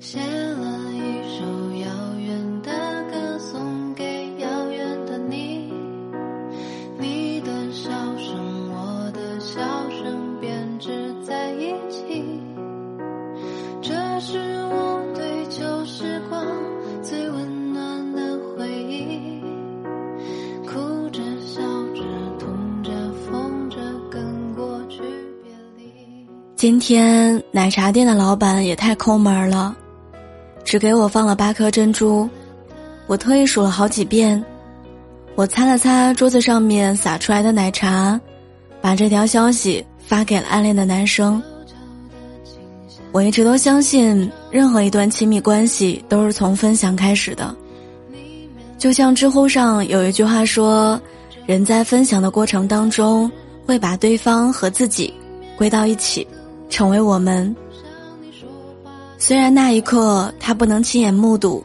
写了一首遥远的歌送给遥远的你，你的笑声，我的笑声编织在一起。这是我对旧时光最温暖的回忆，哭着笑着痛着疯着跟过去别离。今天奶茶店的老板也太抠门了，只给我放了八颗珍珠，我特意数了好几遍。我擦了擦桌子上面洒出来的奶茶，把这条消息发给了暗恋的男生。我一直都相信，任何一段亲密关系都是从分享开始的。就像知乎上有一句话说：“人在分享的过程当中，会把对方和自己归到一起，成为我们。”虽然那一刻他不能亲眼目睹，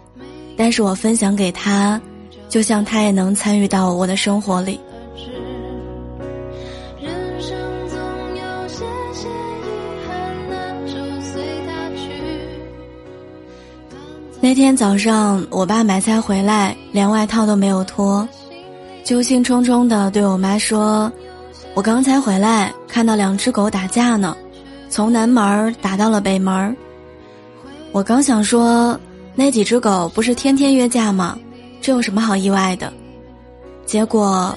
但是我分享给他，就像他也能参与到我的生活里。那天早上，我爸买菜回来，连外套都没有脱，就兴冲冲地对我妈说：“我刚才回来，看到两只狗打架呢，从南门儿打到了北门儿。”我刚想说，那几只狗不是天天约架吗？这有什么好意外的？结果，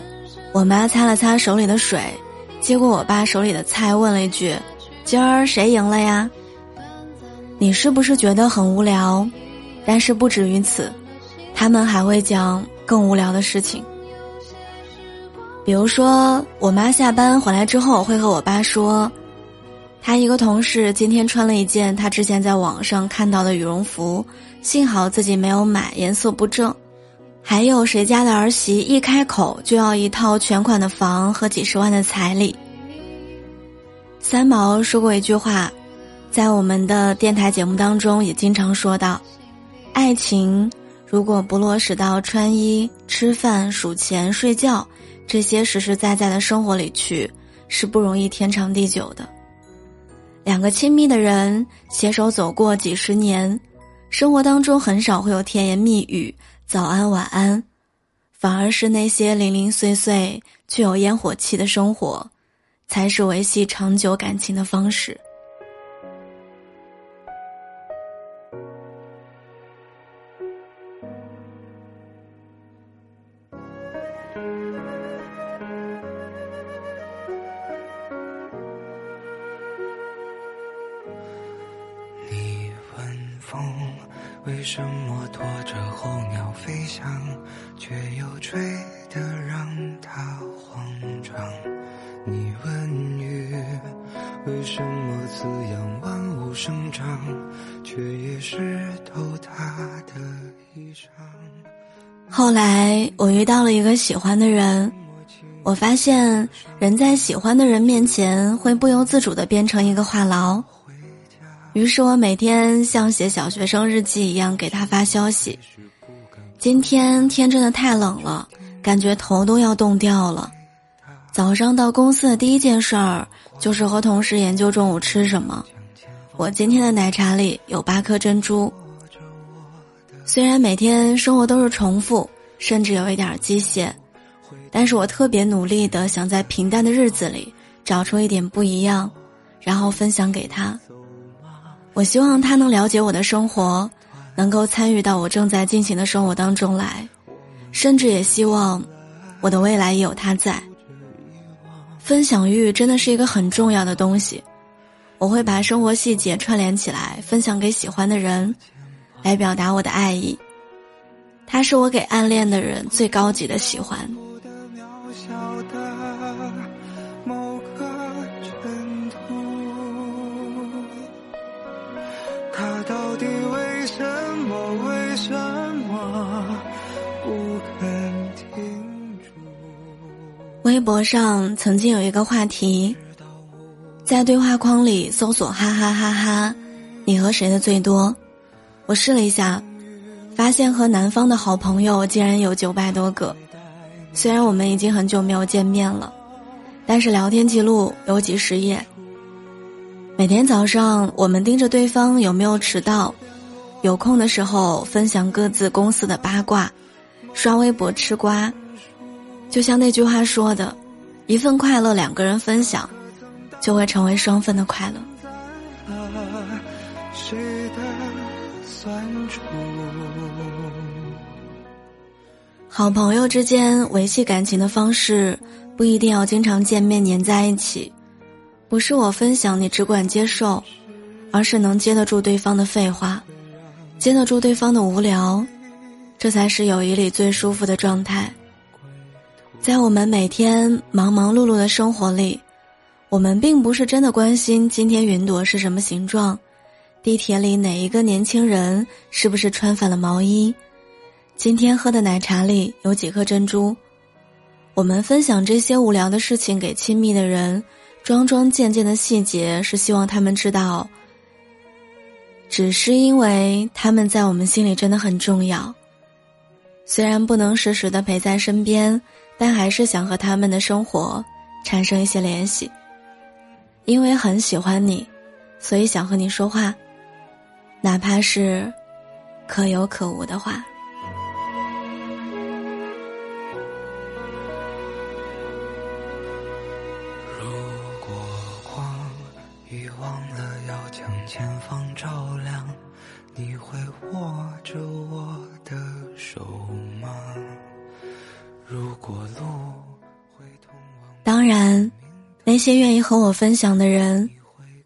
我妈擦了擦手里的水，接过我爸手里的菜，问了一句：“今儿谁赢了呀？”你是不是觉得很无聊？但是不止于此，他们还会讲更无聊的事情。比如说，我妈下班回来之后会和我爸说。他一个同事今天穿了一件他之前在网上看到的羽绒服，幸好自己没有买，颜色不正。还有谁家的儿媳一开口就要一套全款的房和几十万的彩礼。三毛说过一句话，在我们的电台节目当中也经常说到：爱情如果不落实到穿衣、吃饭、数钱、睡觉这些实实在在的生活里去，是不容易天长地久的。两个亲密的人携手走过几十年，生活当中很少会有甜言蜜语、早安晚安，反而是那些零零碎碎却有烟火气的生活，才是维系长久感情的方式。风为什么拖着候鸟飞翔，却又吹得让它慌张？你问雨为什么滋养万物生长，却也湿透它的衣裳？后来我遇到了一个喜欢的人，我发现人在喜欢的人面前会不由自主的变成一个话痨。于是我每天像写小学生日记一样给他发消息。今天天真的太冷了，感觉头都要冻掉了。早上到公司的第一件事儿就是和同事研究中午吃什么。我今天的奶茶里有八颗珍珠。虽然每天生活都是重复，甚至有一点机械，但是我特别努力的想在平淡的日子里找出一点不一样，然后分享给他。我希望他能了解我的生活，能够参与到我正在进行的生活当中来，甚至也希望我的未来也有他在。分享欲真的是一个很重要的东西，我会把生活细节串联起来，分享给喜欢的人，来表达我的爱意。他是我给暗恋的人最高级的喜欢。微博上曾经有一个话题，在对话框里搜索“哈哈哈哈”，你和谁的最多？我试了一下，发现和南方的好朋友竟然有九百多个。虽然我们已经很久没有见面了，但是聊天记录有几十页。每天早上，我们盯着对方有没有迟到，有空的时候分享各自公司的八卦，刷微博吃瓜。就像那句话说的，一份快乐两个人分享，就会成为双份的快乐。好朋友之间维系感情的方式，不一定要经常见面黏在一起，不是我分享你只管接受，而是能接得住对方的废话，接得住对方的无聊，这才是友谊里最舒服的状态。在我们每天忙忙碌碌的生活里，我们并不是真的关心今天云朵是什么形状，地铁里哪一个年轻人是不是穿反了毛衣。今天喝的奶茶里有几颗珍珠？我们分享这些无聊的事情给亲密的人，桩桩件件的细节是希望他们知道，只是因为他们在我们心里真的很重要。虽然不能时时的陪在身边，但还是想和他们的生活产生一些联系。因为很喜欢你，所以想和你说话，哪怕是可有可无的话。如果光已忘了要将前方照亮，你会握着我的手吗？如果路会通往……当然，那些愿意和我分享的人，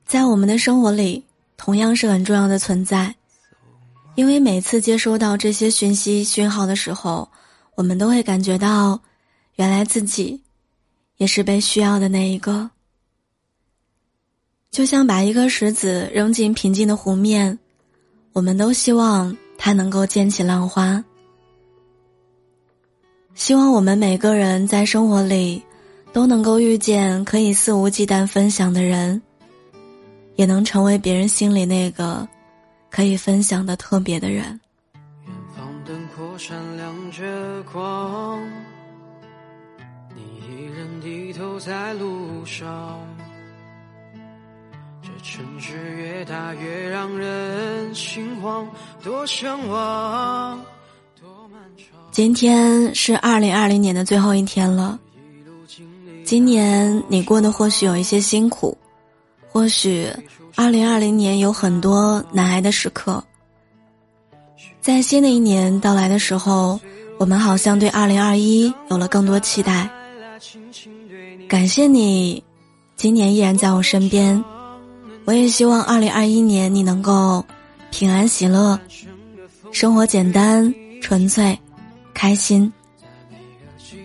在我们的生活里同样是很重要的存在。因为每次接收到这些讯息讯号的时候，我们都会感觉到，原来自己也是被需要的那一个。就像把一颗石子扔进平静的湖面，我们都希望它能够溅起浪花。希望我们每个人在生活里，都能够遇见可以肆无忌惮分享的人，也能成为别人心里那个可以分享的特别的人。远方灯火闪亮着光，你一人低头在路上。这城市越大越让人心慌，多向往，今天是二零二零年的最后一天了。今年你过得或许有一些辛苦，或许二零二零年有很多难挨的时刻。在新的一年到来的时候，我们好像对二零二一有了更多期待。感谢你，今年依然在我身边。我也希望二零二一年你能够平安喜乐，生活简单纯粹，开心。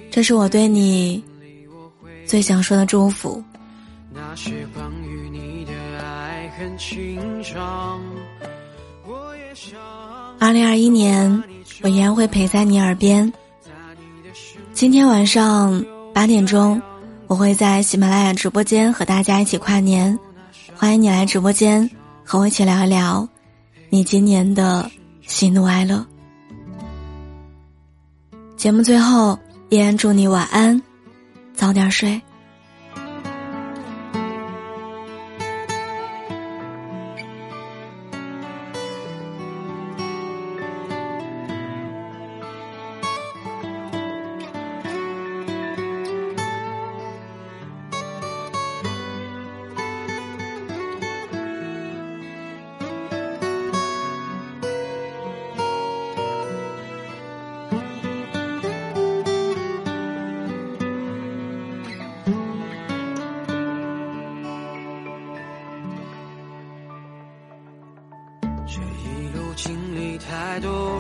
这是我对你最想说的祝福。二零二一年，我依然会陪在你耳边。今天晚上八点钟，我会在喜马拉雅直播间和大家一起跨年。欢迎你来直播间和我一起聊一聊你今年的喜怒哀乐。节目最后，依然祝你晚安，早点睡。